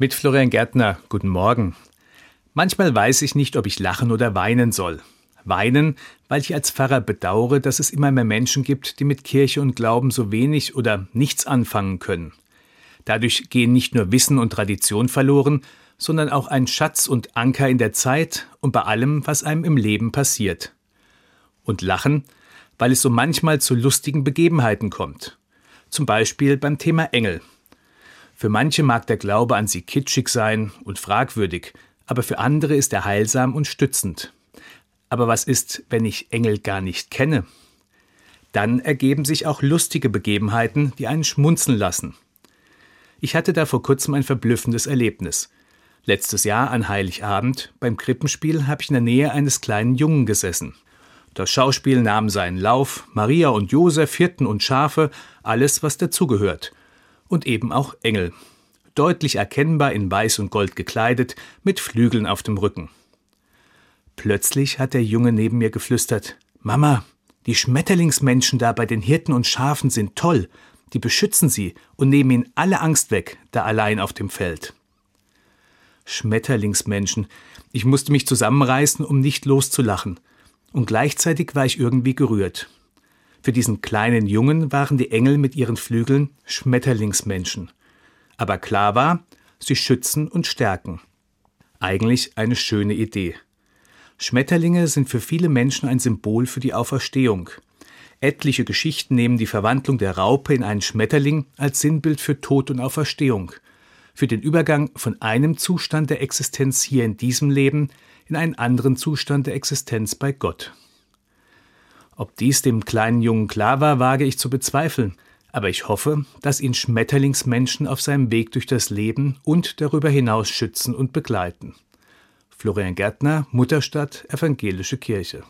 Mit Florian Gärtner, guten Morgen. Manchmal weiß ich nicht, ob ich lachen oder weinen soll. Weinen, weil ich als Pfarrer bedauere, dass es immer mehr Menschen gibt, die mit Kirche und Glauben so wenig oder nichts anfangen können. Dadurch gehen nicht nur Wissen und Tradition verloren, sondern auch ein Schatz und Anker in der Zeit und bei allem, was einem im Leben passiert. Und lachen, weil es so manchmal zu lustigen Begebenheiten kommt. Zum Beispiel beim Thema Engel. Für manche mag der Glaube an sie kitschig sein und fragwürdig, aber für andere ist er heilsam und stützend. Aber was ist, wenn ich Engel gar nicht kenne? Dann ergeben sich auch lustige Begebenheiten, die einen schmunzeln lassen. Ich hatte da vor kurzem ein verblüffendes Erlebnis. Letztes Jahr an Heiligabend beim Krippenspiel habe ich in der Nähe eines kleinen Jungen gesessen. Das Schauspiel nahm seinen Lauf, Maria und Josef, Hirten und Schafe, alles, was dazugehört. Und eben auch Engel. Deutlich erkennbar in Weiß und Gold gekleidet, mit Flügeln auf dem Rücken. Plötzlich hat der Junge neben mir geflüstert Mama, die Schmetterlingsmenschen da bei den Hirten und Schafen sind toll, die beschützen sie und nehmen ihnen alle Angst weg, da allein auf dem Feld. Schmetterlingsmenschen. Ich musste mich zusammenreißen, um nicht loszulachen. Und gleichzeitig war ich irgendwie gerührt. Für diesen kleinen Jungen waren die Engel mit ihren Flügeln Schmetterlingsmenschen. Aber klar war, sie schützen und stärken. Eigentlich eine schöne Idee. Schmetterlinge sind für viele Menschen ein Symbol für die Auferstehung. Etliche Geschichten nehmen die Verwandlung der Raupe in einen Schmetterling als Sinnbild für Tod und Auferstehung, für den Übergang von einem Zustand der Existenz hier in diesem Leben in einen anderen Zustand der Existenz bei Gott. Ob dies dem kleinen Jungen klar war, wage ich zu bezweifeln, aber ich hoffe, dass ihn Schmetterlingsmenschen auf seinem Weg durch das Leben und darüber hinaus schützen und begleiten. Florian Gärtner, Mutterstadt, Evangelische Kirche.